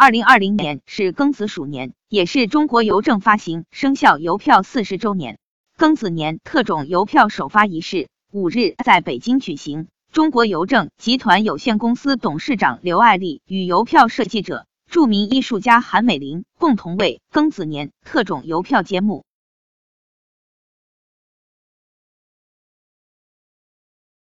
二零二零年是庚子鼠年也是中国邮政发行生效邮票四十周年。庚子年特种邮票首发仪式五日在北京举行。中国邮政集团有限公司董事长刘爱丽与邮票设计者著名艺术家韩美林共同为庚子年特种邮票揭幕